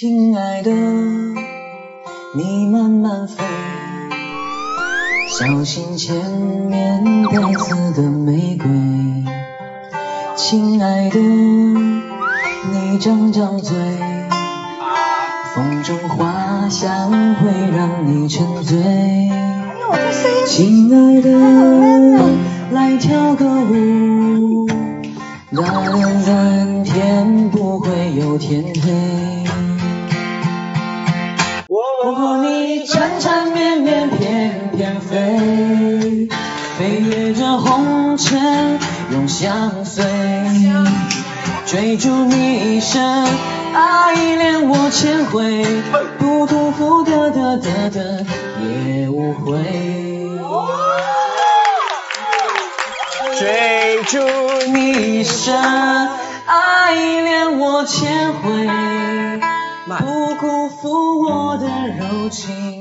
亲爱的，你慢慢飞，小心前面带刺的玫瑰。亲爱的，你张张嘴，风中花香会让你沉醉。亲爱的，来跳个舞，让蓝天不会有天黑。我和你缠缠绵绵，翩翩飞，飞越这红尘永相随，追逐你一生，爱恋我千回，不辜负的的的的也无悔。追逐你一生，爱恋我千的柔情。